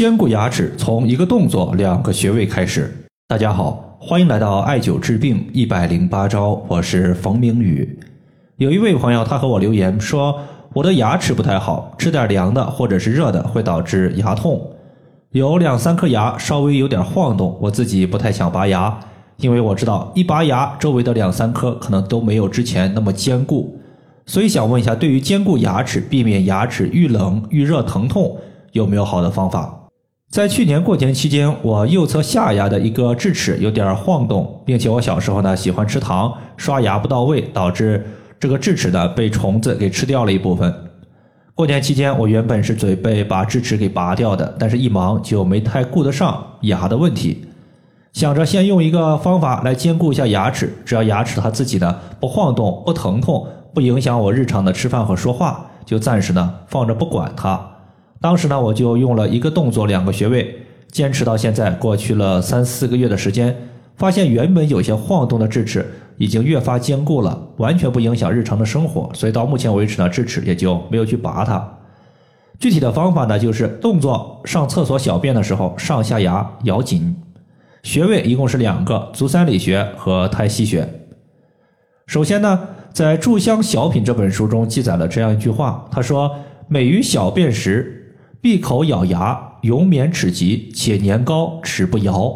坚固牙齿从一个动作、两个穴位开始。大家好，欢迎来到艾灸治病一百零八招，我是冯明宇。有一位朋友，他和我留言说，我的牙齿不太好，吃点凉的或者是热的会导致牙痛，有两三颗牙稍微有点晃动，我自己不太想拔牙，因为我知道一拔牙，周围的两三颗可能都没有之前那么坚固。所以想问一下，对于坚固牙齿、避免牙齿遇冷遇热疼痛，有没有好的方法？在去年过年期间，我右侧下牙的一个智齿有点晃动，并且我小时候呢喜欢吃糖，刷牙不到位，导致这个智齿呢被虫子给吃掉了一部分。过年期间，我原本是准备把智齿给拔掉的，但是一忙就没太顾得上牙的问题，想着先用一个方法来兼顾一下牙齿，只要牙齿它自己呢不晃动、不疼痛。不影响我日常的吃饭和说话，就暂时呢放着不管它。当时呢，我就用了一个动作两个穴位，坚持到现在，过去了三四个月的时间，发现原本有些晃动的智齿已经越发坚固了，完全不影响日常的生活。所以到目前为止呢，智齿也就没有去拔它。具体的方法呢，就是动作上厕所小便的时候，上下牙咬紧。穴位一共是两个：足三里穴和太溪穴。首先呢。在《炷香小品》这本书中记载了这样一句话，他说：“每于小便时，闭口咬牙，永免齿疾，且年高齿不摇。”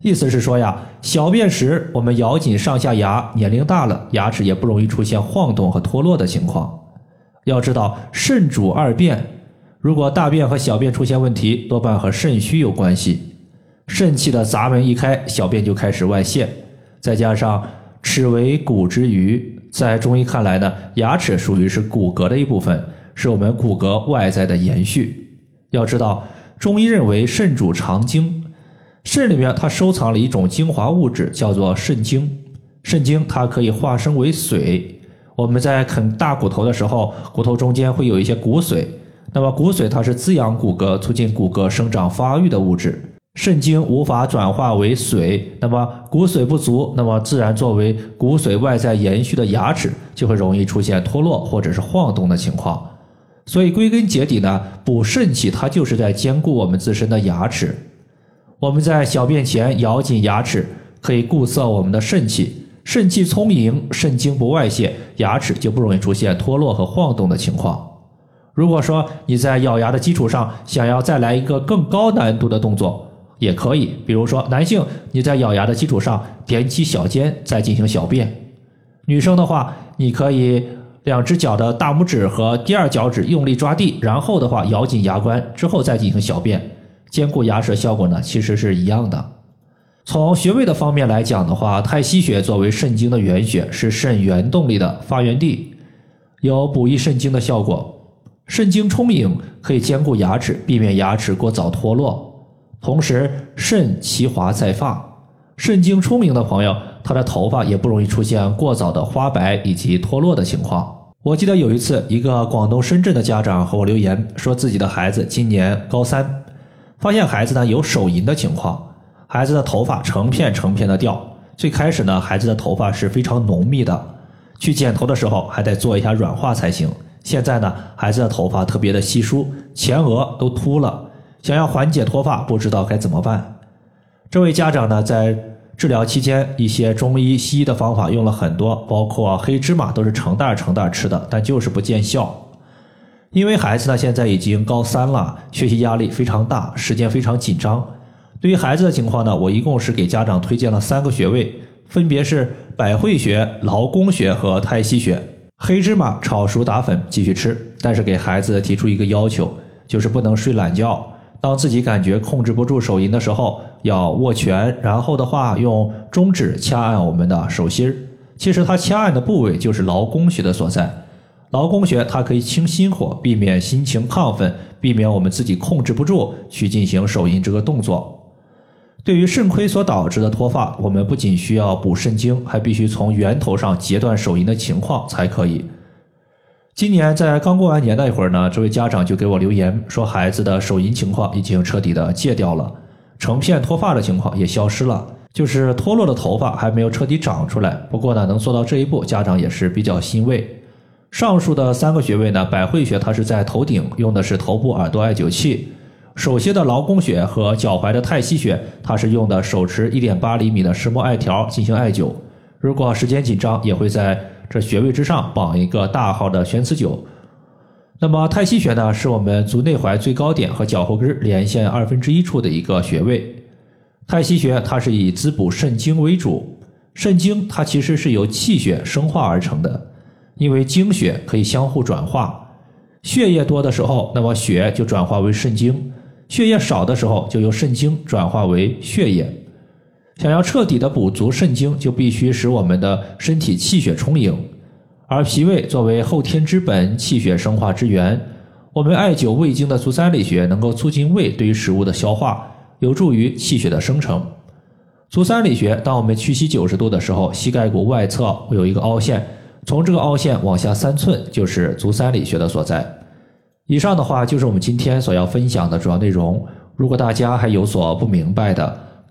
意思是说呀，小便时我们咬紧上下牙，年龄大了，牙齿也不容易出现晃动和脱落的情况。要知道，肾主二便，如果大便和小便出现问题，多半和肾虚有关系。肾气的闸门一开，小便就开始外泄，再加上齿为骨之余。在中医看来呢，牙齿属于是骨骼的一部分，是我们骨骼外在的延续。要知道，中医认为肾主藏精，肾里面它收藏了一种精华物质，叫做肾精。肾精它可以化生为水。我们在啃大骨头的时候，骨头中间会有一些骨髓，那么骨髓它是滋养骨骼、促进骨骼生长发育的物质。肾精无法转化为水，那么骨髓不足，那么自然作为骨髓外在延续的牙齿就会容易出现脱落或者是晃动的情况。所以归根结底呢，补肾气它就是在兼顾我们自身的牙齿。我们在小便前咬紧牙齿，可以固涩我们的肾气，肾气充盈，肾精不外泄，牙齿就不容易出现脱落和晃动的情况。如果说你在咬牙的基础上想要再来一个更高难度的动作，也可以，比如说男性，你在咬牙的基础上踮起小尖再进行小便；女生的话，你可以两只脚的大拇指和第二脚趾用力抓地，然后的话咬紧牙关之后再进行小便，兼顾牙齿效果呢，其实是一样的。从穴位的方面来讲的话，太溪穴作为肾经的原穴，是肾原动力的发源地，有补益肾精的效果。肾精充盈可以兼顾牙齿，避免牙齿过早脱落。同时，肾其华在发，肾精充盈的朋友，他的头发也不容易出现过早的花白以及脱落的情况。我记得有一次，一个广东深圳的家长和我留言，说自己的孩子今年高三，发现孩子呢有手淫的情况，孩子的头发成片成片的掉。最开始呢，孩子的头发是非常浓密的，去剪头的时候还得做一下软化才行。现在呢，孩子的头发特别的稀疏，前额都秃了。想要缓解脱发，不知道该怎么办。这位家长呢，在治疗期间，一些中医、西医的方法用了很多，包括黑芝麻，都是成袋成袋吃的，但就是不见效。因为孩子呢，现在已经高三了，学习压力非常大，时间非常紧张。对于孩子的情况呢，我一共是给家长推荐了三个穴位，分别是百会穴、劳宫穴和太溪穴。黑芝麻炒熟打粉继续吃，但是给孩子提出一个要求，就是不能睡懒觉。当自己感觉控制不住手淫的时候，要握拳，然后的话用中指掐按我们的手心儿。其实它掐按的部位就是劳宫穴的所在。劳宫穴它可以清心火，避免心情亢奋，避免我们自己控制不住去进行手淫这个动作。对于肾亏所导致的脱发，我们不仅需要补肾精，还必须从源头上截断手淫的情况才可以。今年在刚过完年那一会儿呢，这位家长就给我留言说，孩子的手淫情况已经彻底的戒掉了，成片脱发的情况也消失了，就是脱落的头发还没有彻底长出来。不过呢，能做到这一步，家长也是比较欣慰。上述的三个穴位呢，百会穴它是在头顶，用的是头部耳朵艾灸器；手心的劳宫穴和脚踝的太溪穴，它是用的手持一点八厘米的石墨艾条进行艾灸。如果时间紧张，也会在这穴位之上绑一个大号的玄磁灸。那么太溪穴呢，是我们足内踝最高点和脚后跟连线二分之一处的一个穴位。太溪穴它是以滋补肾精为主，肾精它其实是由气血生化而成的，因为精血可以相互转化，血液多的时候，那么血就转化为肾精。血液少的时候，就由肾精转化为血液。想要彻底的补足肾精，就必须使我们的身体气血充盈。而脾胃作为后天之本、气血生化之源，我们艾灸胃经的足三里穴，能够促进胃对于食物的消化，有助于气血的生成。足三里穴，当我们屈膝九十度的时候，膝盖骨外侧会有一个凹陷，从这个凹陷往下三寸，就是足三里穴的所在。以上的话就是我们今天所要分享的主要内容。如果大家还有所不明白的，